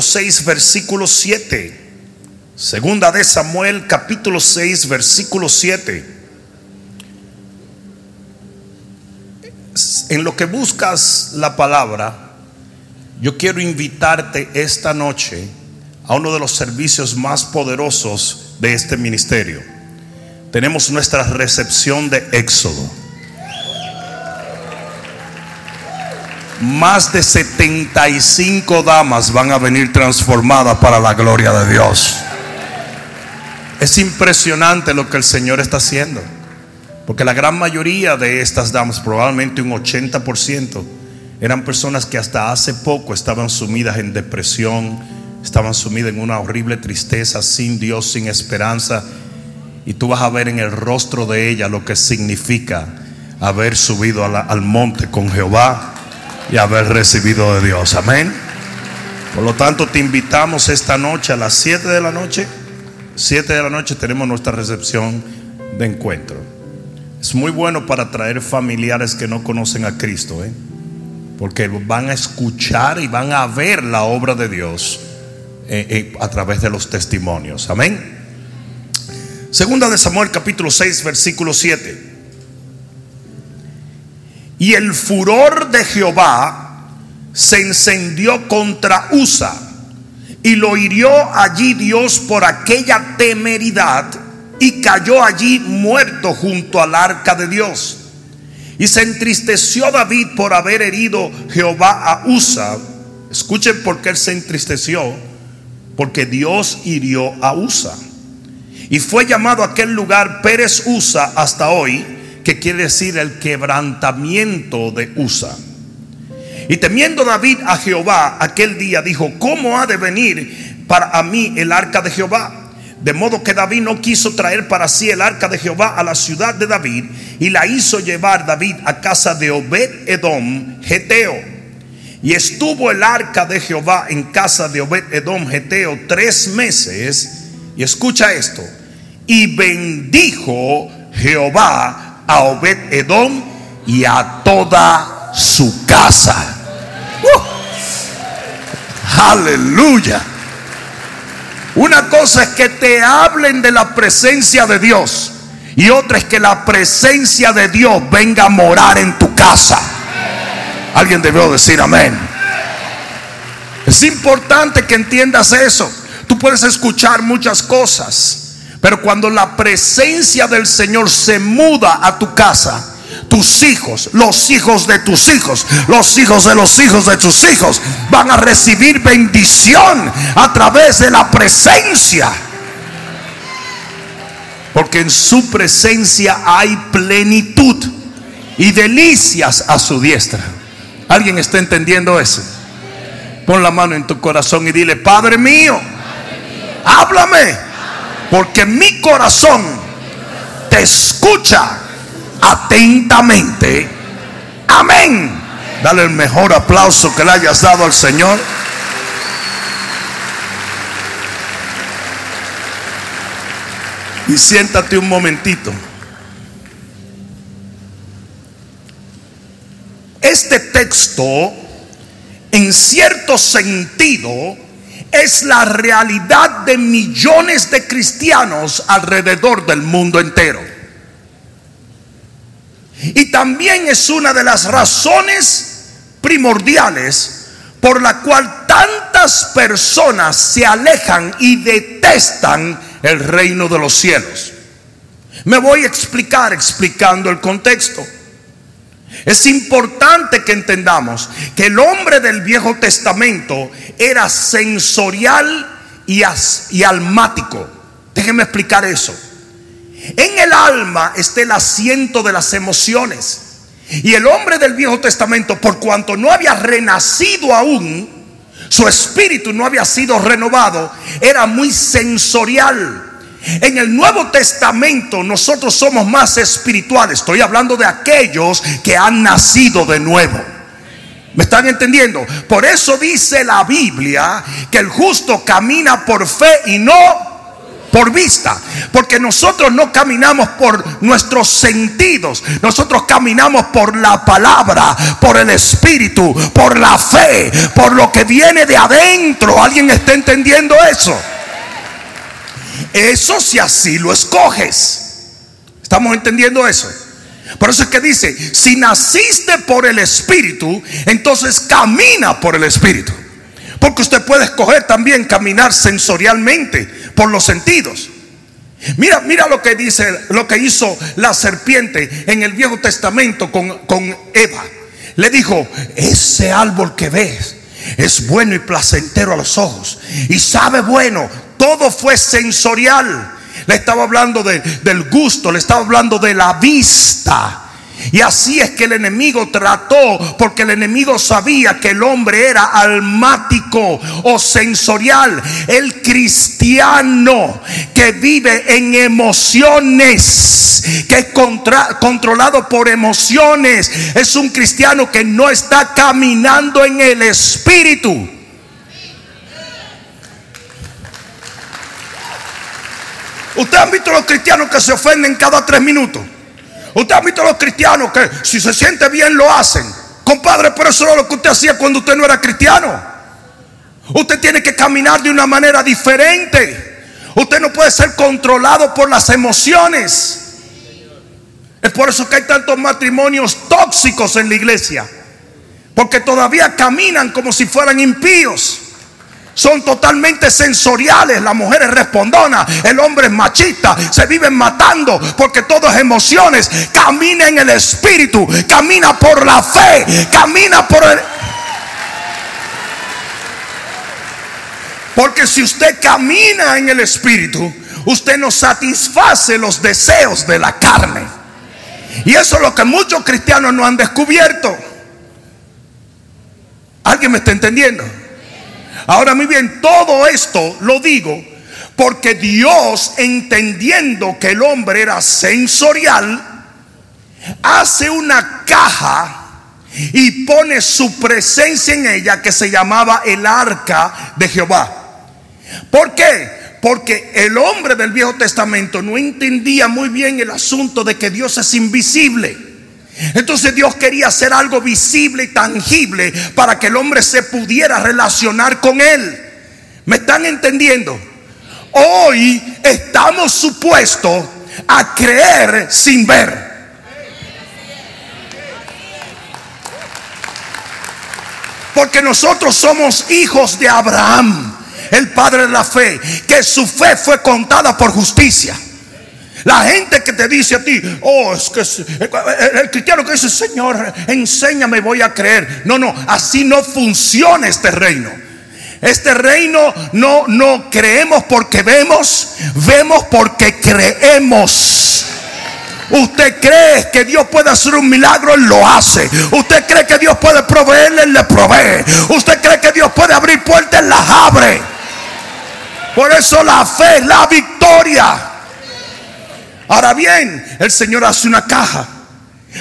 6, versículo 7. Segunda de Samuel, capítulo 6, versículo 7. En lo que buscas la palabra, yo quiero invitarte esta noche a uno de los servicios más poderosos de este ministerio. Tenemos nuestra recepción de Éxodo. Más de 75 damas van a venir transformadas para la gloria de Dios. Es impresionante lo que el Señor está haciendo. Porque la gran mayoría de estas damas, probablemente un 80%, eran personas que hasta hace poco estaban sumidas en depresión, estaban sumidas en una horrible tristeza, sin Dios, sin esperanza. Y tú vas a ver en el rostro de ella lo que significa haber subido al monte con Jehová y haber recibido de Dios. Amén. Por lo tanto, te invitamos esta noche a las 7 de la noche. 7 de la noche tenemos nuestra recepción de encuentro. Es muy bueno para traer familiares que no conocen a Cristo, ¿eh? porque van a escuchar y van a ver la obra de Dios eh, eh, a través de los testimonios. Amén. Segunda de Samuel capítulo 6 versículo 7. Y el furor de Jehová se encendió contra Usa y lo hirió allí Dios por aquella temeridad y cayó allí muerto junto al arca de Dios. Y se entristeció David por haber herido Jehová a Usa. Escuchen por qué él se entristeció. Porque Dios hirió a Usa. Y fue llamado aquel lugar Pérez Usa hasta hoy que quiere decir el quebrantamiento de Usa. Y temiendo David a Jehová aquel día dijo, ¿cómo ha de venir para a mí el arca de Jehová? De modo que David no quiso traer para sí el arca de Jehová a la ciudad de David y la hizo llevar David a casa de Obed Edom, Geteo. Y estuvo el arca de Jehová en casa de Obed Edom, Geteo, tres meses. Y escucha esto. Y bendijo Jehová a Obed Edom y a toda su casa. Uh, aleluya. Una cosa es que te hablen de la presencia de Dios y otra es que la presencia de Dios venga a morar en tu casa. Alguien debió decir amén. Es importante que entiendas eso. Tú puedes escuchar muchas cosas. Pero cuando la presencia del Señor se muda a tu casa, tus hijos, los hijos de tus hijos, los hijos de los hijos de tus hijos van a recibir bendición a través de la presencia. Porque en su presencia hay plenitud y delicias a su diestra. ¿Alguien está entendiendo eso? Pon la mano en tu corazón y dile, Padre mío, háblame porque mi corazón te escucha atentamente. Amén. Dale el mejor aplauso que le hayas dado al Señor. Y siéntate un momentito. Este texto, en cierto sentido, es la realidad de millones de cristianos alrededor del mundo entero. Y también es una de las razones primordiales por la cual tantas personas se alejan y detestan el reino de los cielos. Me voy a explicar explicando el contexto. Es importante que entendamos que el hombre del Viejo Testamento era sensorial y, almático. Déjenme explicar eso. En el alma está el asiento de las emociones. Y el hombre del Viejo Testamento, por cuanto no había renacido aún, su espíritu no había sido renovado, era muy sensorial. En el Nuevo Testamento nosotros somos más espirituales. Estoy hablando de aquellos que han nacido de nuevo. ¿Me están entendiendo? Por eso dice la Biblia que el justo camina por fe y no por vista. Porque nosotros no caminamos por nuestros sentidos. Nosotros caminamos por la palabra, por el espíritu, por la fe, por lo que viene de adentro. ¿Alguien está entendiendo eso? Eso si así lo escoges. ¿Estamos entendiendo eso? Por eso es que dice, si naciste por el Espíritu, entonces camina por el Espíritu. Porque usted puede escoger también caminar sensorialmente por los sentidos. Mira, mira lo que dice, lo que hizo la serpiente en el Viejo Testamento con, con Eva. Le dijo, ese árbol que ves es bueno y placentero a los ojos. Y sabe bueno, todo fue sensorial. Le estaba hablando del gusto, le estaba hablando de la vista. Y así es que el enemigo trató, porque el enemigo sabía que el hombre era almático o sensorial. El cristiano que vive en emociones, que es controlado por emociones, es un cristiano que no está caminando en el espíritu. Usted ha visto los cristianos que se ofenden cada tres minutos. Usted ha visto los cristianos que si se siente bien lo hacen. Compadre, pero eso era lo que usted hacía cuando usted no era cristiano. Usted tiene que caminar de una manera diferente. Usted no puede ser controlado por las emociones. Es por eso que hay tantos matrimonios tóxicos en la iglesia. Porque todavía caminan como si fueran impíos son totalmente sensoriales. La mujer es respondona, el hombre es machista. Se viven matando porque todo es emociones. Camina en el espíritu, camina por la fe, camina por el. Porque si usted camina en el espíritu, usted no satisface los deseos de la carne. Y eso es lo que muchos cristianos no han descubierto. ¿Alguien me está entendiendo? Ahora muy bien, todo esto lo digo porque Dios, entendiendo que el hombre era sensorial, hace una caja y pone su presencia en ella que se llamaba el arca de Jehová. ¿Por qué? Porque el hombre del Viejo Testamento no entendía muy bien el asunto de que Dios es invisible. Entonces Dios quería hacer algo visible y tangible para que el hombre se pudiera relacionar con él. ¿Me están entendiendo? Hoy estamos supuestos a creer sin ver. Porque nosotros somos hijos de Abraham, el padre de la fe, que su fe fue contada por justicia. La gente que te dice a ti, oh, es que el cristiano que dice, Señor, enséñame, voy a creer. No, no, así no funciona este reino. Este reino no, no creemos porque vemos, vemos porque creemos. Usted cree que Dios puede hacer un milagro, lo hace. Usted cree que Dios puede proveerle, le provee. Usted cree que Dios puede abrir puertas, las abre. Por eso la fe es la victoria. Ahora bien, el Señor hace una caja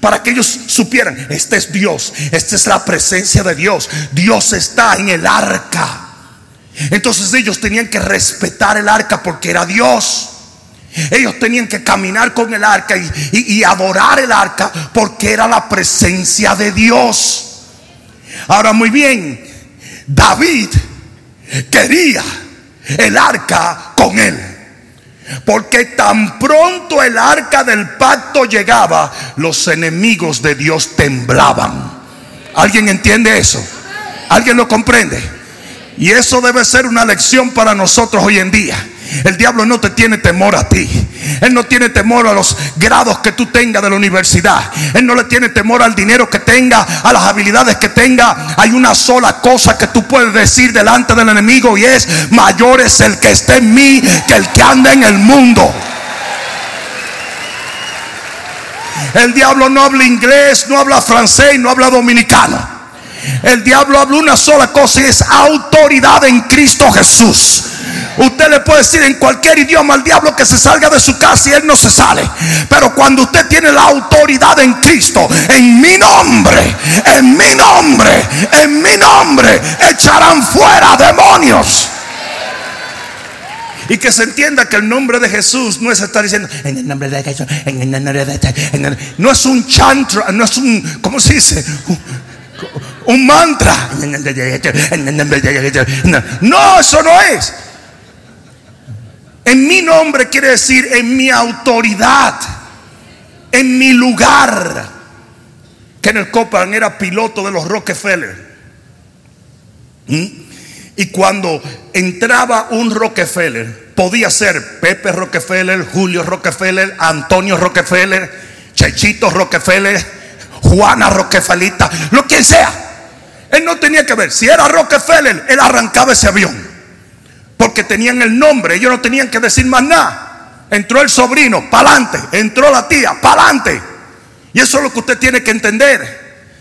para que ellos supieran, este es Dios, esta es la presencia de Dios, Dios está en el arca. Entonces ellos tenían que respetar el arca porque era Dios. Ellos tenían que caminar con el arca y, adorar el arca porque era la presencia de Dios. Ahora muy bien, David quería el arca con él. Porque tan pronto el arca del pacto llegaba, los enemigos de Dios temblaban. ¿Alguien entiende eso? ¿Alguien lo comprende? Y eso debe ser una lección para nosotros hoy en día. El diablo no te tiene temor a ti. Él no tiene temor a los grados que tú tengas de la universidad. Él no le tiene temor al dinero que tenga, a las habilidades que tenga. Hay una sola cosa que tú puedes decir delante del enemigo y es, mayor es el que está en mí que el que anda en el mundo. El diablo no habla inglés, no habla francés, no habla dominicano. El diablo habla una sola cosa y es autoridad en Cristo Jesús. Usted le puede decir en cualquier idioma al diablo que se salga de su casa y él no se sale. Pero cuando usted tiene la autoridad en Cristo, en mi nombre, en mi nombre, en mi nombre, echarán fuera demonios. Y que se entienda que el nombre de Jesús no es estar diciendo en el nombre de Jesús, en el nombre de no es un chantra, no es un, ¿cómo se dice? Un mantra. No, eso no es. En mi nombre quiere decir en mi autoridad, en mi lugar. Kenneth Copeland era piloto de los Rockefeller. ¿Mm? Y cuando entraba un Rockefeller, podía ser Pepe Rockefeller, Julio Rockefeller, Antonio Rockefeller, Chechito Rockefeller, Juana Rockefelita, lo que sea. Él no tenía que ver. Si era Rockefeller, él arrancaba ese avión. Porque tenían el nombre, ellos no tenían que decir más nada. Entró el sobrino, para adelante. Entró la tía, para adelante. Y eso es lo que usted tiene que entender.